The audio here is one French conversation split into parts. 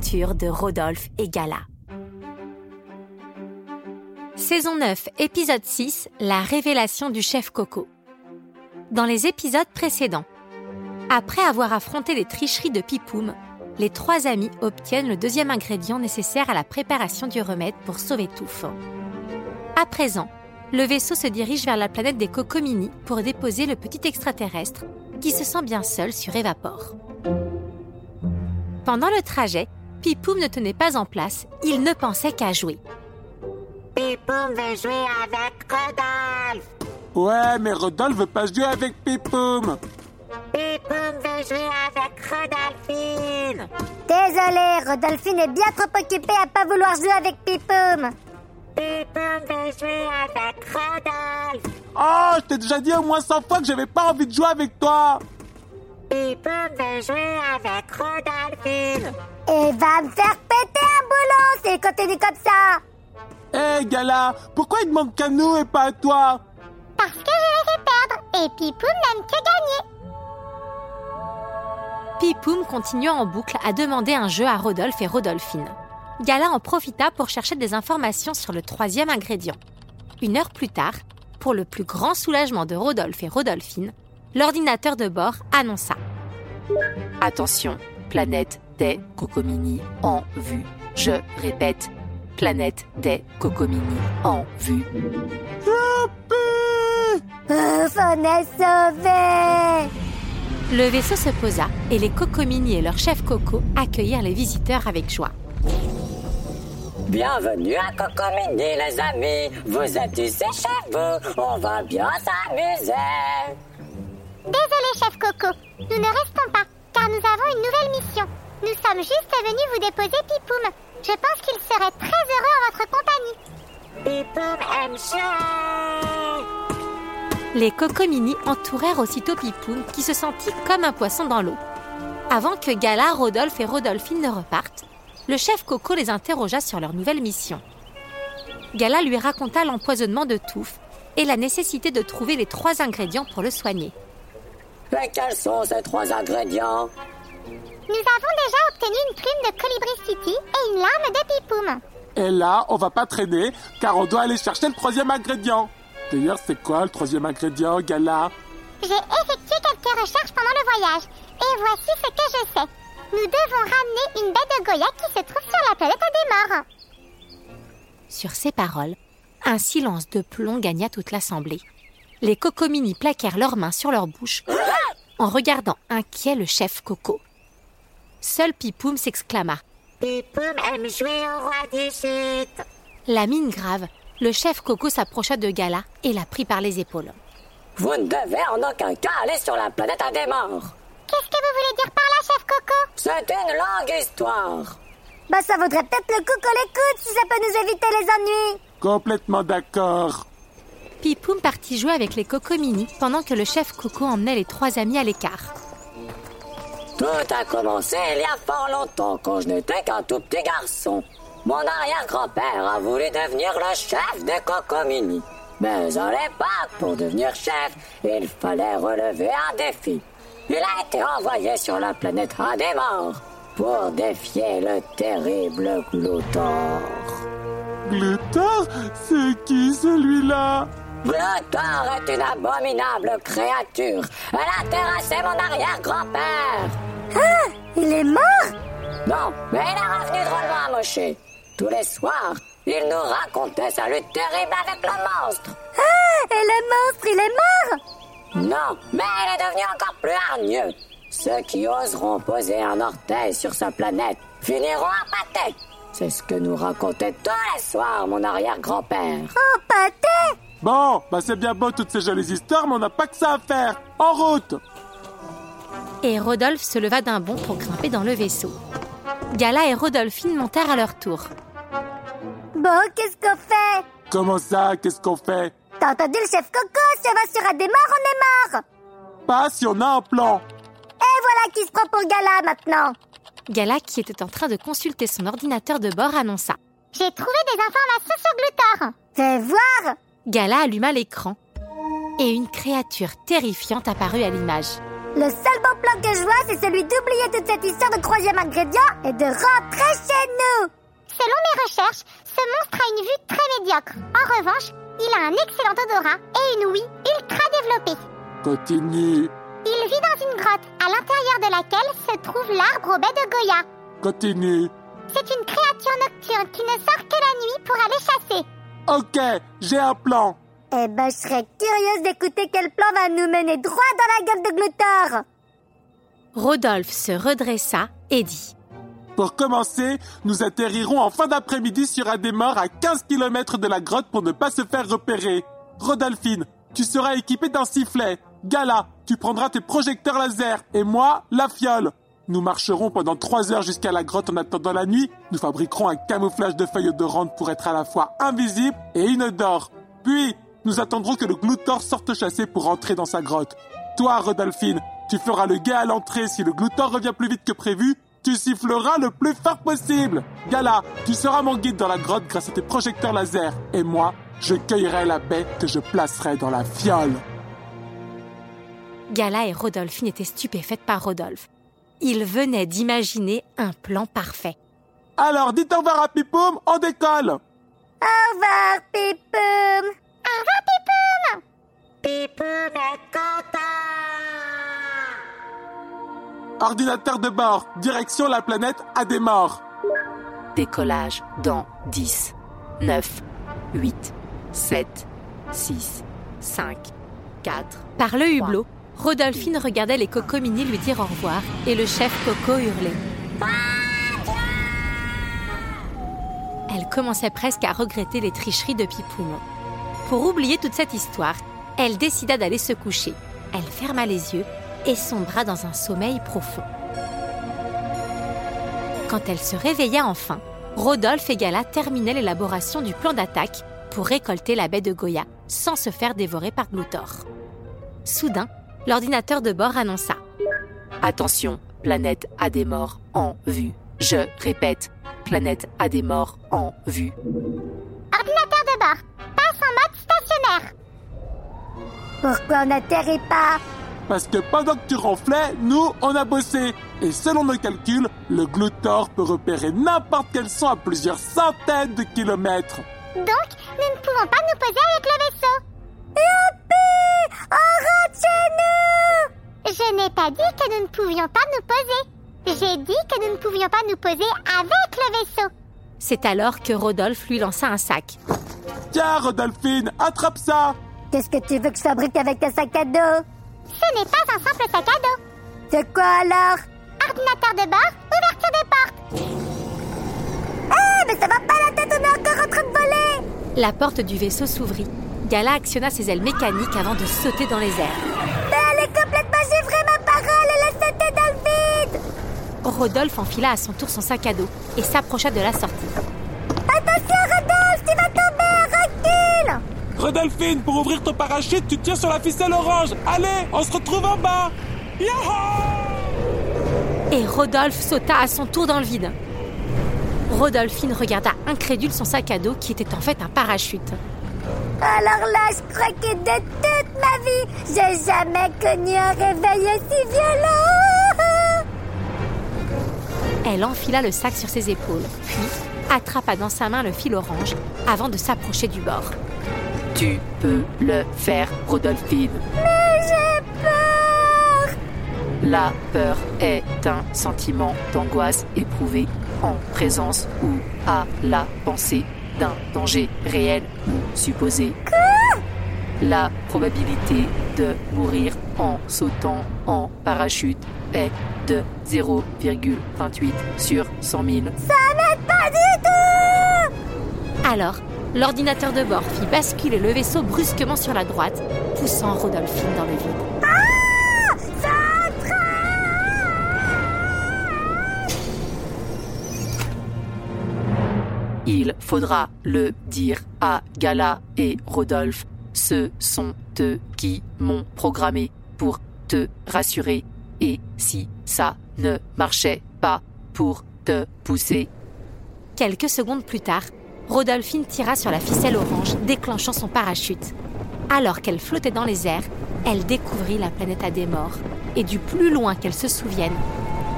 de Rodolphe et Gala. Saison 9, épisode 6, La révélation du chef Coco. Dans les épisodes précédents, après avoir affronté les tricheries de Pipoum, les trois amis obtiennent le deuxième ingrédient nécessaire à la préparation du remède pour sauver Touffe. À présent, le vaisseau se dirige vers la planète des Cocomini pour déposer le petit extraterrestre qui se sent bien seul sur Evapor. Pendant le trajet, Pipoum ne tenait pas en place, il ne pensait qu'à jouer. Pipoum veut jouer avec Rodolphe. Ouais, mais Rodolphe veut pas jouer avec Pipoum. Pipoum veut jouer avec Rodolphine. Désolé, Rodolphine est bien trop occupée à pas vouloir jouer avec Pipoum. Pipoum veut jouer avec Rodolphe. Oh, je t'ai déjà dit au moins 100 fois que j'avais pas envie de jouer avec toi. Pipoum veut jouer avec Rodolphine. Et va me faire péter un boulot s'il continue comme ça. Hé, Gala, pourquoi il demande qu'à nous et pas à toi Parce que je fait perdre et Pipoum n'aime que gagner. Pipoum continua en boucle à demander un jeu à Rodolphe et Rodolphine. Gala en profita pour chercher des informations sur le troisième ingrédient. Une heure plus tard, pour le plus grand soulagement de Rodolphe et Rodolphine, l'ordinateur de bord annonça Attention, planète des Cocomini en vue. Je répète, planète des Cocomini en vue. Ouf, on est sauvés. Le vaisseau se posa et les Cocomini et leur chef Coco accueillirent les visiteurs avec joie. Bienvenue à Cocomini, les amis. Vous êtes ici chez vous. On va bien s'amuser. Désolé, chef Coco, nous ne restons pas, car nous avons une nouvelle mission. Nous sommes juste venus vous déposer Pipoum. Je pense qu'il serait très heureux en votre compagnie. Pipoum aime jouer. Les Cocomini entourèrent aussitôt Pipoum qui se sentit comme un poisson dans l'eau. Avant que Gala, Rodolphe et Rodolphine ne repartent, le chef Coco les interrogea sur leur nouvelle mission. Gala lui raconta l'empoisonnement de Touffe et la nécessité de trouver les trois ingrédients pour le soigner. Mais quels sont ces trois ingrédients? Nous avons déjà obtenu une prime de Colibri City et une larme de Pipoum. Et là, on va pas traîner, car on doit aller chercher le troisième ingrédient. D'ailleurs, c'est quoi le troisième ingrédient, Gala? J'ai effectué quelques recherches pendant le voyage et voici ce que je sais. Nous devons ramener une baie de Goya qui se trouve sur la planète des morts. Sur ces paroles, un silence de plomb gagna toute l'assemblée. Les Cocomini plaquèrent leurs mains sur leur bouche en regardant inquiet le chef Coco. Seul Pipoum s'exclama. Pipoum aime jouer au roi du sud. La mine grave, le chef Coco s'approcha de Gala et la prit par les épaules. Vous ne devez en aucun cas aller sur la planète à des morts. Qu'est-ce que vous voulez dire par là, chef Coco? C'est une longue histoire. Bah ça vaudrait peut-être le coup qu'on l'écoute si ça peut nous éviter les ennuis. Complètement d'accord. Pipoum partit jouer avec les Cocomini pendant que le chef Coco emmenait les trois amis à l'écart. Tout a commencé il y a fort longtemps quand je n'étais qu'un tout petit garçon. Mon arrière-grand-père a voulu devenir le chef des Cocomini. Mais à l'époque, pour devenir chef, il fallait relever un défi. Il a été envoyé sur la planète Adémor pour défier le terrible Gloutor. Glutor C'est qui celui-là? Gloutor est une abominable créature. Elle a terrassé mon arrière-grand-père. Ah, il est mort? Non, mais il est revenu drôlement amoché. Tous les soirs, il nous racontait sa lutte terrible avec le monstre. Ah, et le monstre, il est mort? Non, mais il est devenu encore plus hargneux. Ceux qui oseront poser un orteil sur sa planète finiront à pâté. C'est ce que nous racontait tous les soirs mon arrière-grand-père. Oh, pâté? Bon, bah c'est bien beau toutes ces jolies histoires, mais on n'a pas que ça à faire. En route et Rodolphe se leva d'un bond pour grimper dans le vaisseau. Gala et Rodolphine montèrent à leur tour. Bon, qu'est-ce qu'on fait? Comment ça Qu'est-ce qu'on fait? T'as entendu le chef Coco? Si on va sur Adémar, on est mort Pas si on a un plan. Et voilà qui se prend pour Gala maintenant Gala, qui était en train de consulter son ordinateur de bord, annonça. J'ai trouvé des informations sur Glutor Fais voir Gala alluma l'écran et une créature terrifiante apparut à l'image. Le seul bon plan que je vois, c'est celui d'oublier toute cette histoire de troisième ingrédient et de rentrer chez nous Selon mes recherches, ce monstre a une vue très médiocre. En revanche, il a un excellent odorat et une ouïe ultra développée. Continue. Il vit dans une grotte, à l'intérieur de laquelle se trouve l'arbre au baie de Goya. Continue. C'est une créature nocturne qui ne sort que la nuit pour aller chasser. Ok, j'ai un plan. Eh ben, je serais curieuse d'écouter quel plan va nous mener droit dans la gueule de Glutor. Rodolphe se redressa et dit Pour commencer, nous atterrirons en fin d'après-midi sur Adémor à 15 km de la grotte pour ne pas se faire repérer. Rodolphine, tu seras équipée d'un sifflet. Gala, tu prendras tes projecteurs laser. Et moi, la fiole. Nous marcherons pendant trois heures jusqu'à la grotte en attendant la nuit. Nous fabriquerons un camouflage de feuilles odorantes pour être à la fois invisible et inodore. Puis, nous attendrons que le gloutor sorte chasser pour entrer dans sa grotte. Toi, Rodolphine, tu feras le guet à l'entrée. Si le gloutor revient plus vite que prévu, tu siffleras le plus fort possible. Gala, tu seras mon guide dans la grotte grâce à tes projecteurs laser. Et moi, je cueillerai la baie que je placerai dans la fiole. Gala et Rodolphine étaient stupéfaites par Rodolphe. Ils venaient d'imaginer un plan parfait. Alors, dites au revoir à Pipoum, on décolle. Au revoir, Pipoum. Au revoir, Pipoum. Ordinateur de bord, direction la planète Adémor. Décollage dans 10, 9, 8, 7, 6, 5, 4. Par le hublot, Rodolphine regardait les cocomini lui dire au revoir et le chef Coco hurlait. Elle commençait presque à regretter les tricheries de Pipoum. Pour oublier toute cette histoire, elle décida d'aller se coucher. Elle ferma les yeux et sombra dans un sommeil profond. Quand elle se réveilla enfin, Rodolphe et Gala terminaient l'élaboration du plan d'attaque pour récolter la baie de Goya sans se faire dévorer par Gloutor. Soudain, l'ordinateur de bord annonça Attention, planète Adémor en vue. Je répète, planète Adémor en vue. Ordinateur de bord, passe en mode stationnaire. Pourquoi on n'atterrit pas? Parce que pendant que tu ronflais, nous, on a bossé. Et selon nos calculs, le gloutor peut repérer n'importe quel son à plusieurs centaines de kilomètres. Donc, nous ne pouvons pas nous poser avec le vaisseau. Youpi On rentre chez nous Je n'ai pas dit que nous ne pouvions pas nous poser. J'ai dit que nous ne pouvions pas nous poser avec le vaisseau. C'est alors que Rodolphe lui lança un sac. Tiens, Rodolphine, attrape ça. Qu'est-ce que tu veux que je fabrique avec un sac à dos? Ce n'est pas un simple sac à dos. C'est quoi alors? Ordinateur de bord, ouverture des portes. Ah, mais ça va pas la tête, on est encore en train de La porte du vaisseau s'ouvrit. Gala actionna ses ailes mécaniques avant de sauter dans les airs. Mais elle est complètement givrée, ma parole, elle a sauté dans le vide Rodolphe enfila à son tour son sac à dos et s'approcha de la sortie. Attention, Rodolphe, tu vas tomber, recule Rodolphine, pour ouvrir ton parachute, tu tiens sur la ficelle orange. Allez, on se retrouve en bas. Yahoo Et Rodolphe sauta à son tour dans le vide. Rodolphine regarda incrédule son sac à dos qui était en fait un parachute. Alors là, je crois que de toute ma vie, j'ai jamais connu un réveil aussi violent Elle enfila le sac sur ses épaules, puis attrapa dans sa main le fil orange avant de s'approcher du bord. Tu peux le faire, Rodolphine. Mais j'ai peur La peur est un sentiment d'angoisse éprouvé en présence ou à la pensée d'un danger réel ou supposé. La probabilité de mourir en sautant en parachute est de 0,28 sur 100 000. Ça n'aide pas du tout Alors, l'ordinateur de bord fit basculer le vaisseau brusquement sur la droite, poussant Rodolphine dans le vide. Il faudra le dire à Gala et Rodolphe. Ce sont eux qui m'ont programmé pour te rassurer. Et si ça ne marchait pas, pour te pousser. Quelques secondes plus tard, Rodolphine tira sur la ficelle orange, déclenchant son parachute. Alors qu'elle flottait dans les airs, elle découvrit la planète Adémor. Et du plus loin qu'elle se souvienne,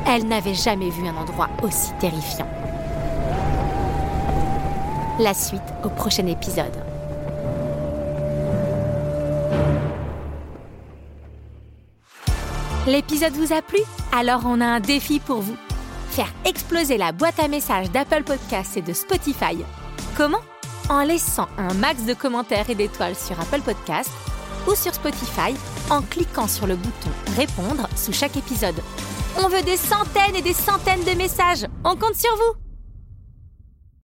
elle n'avait jamais vu un endroit aussi terrifiant. La suite au prochain épisode. L'épisode vous a plu? Alors on a un défi pour vous. Faire exploser la boîte à messages d'Apple Podcasts et de Spotify. Comment? En laissant un max de commentaires et d'étoiles sur Apple Podcasts ou sur Spotify en cliquant sur le bouton Répondre sous chaque épisode. On veut des centaines et des centaines de messages. On compte sur vous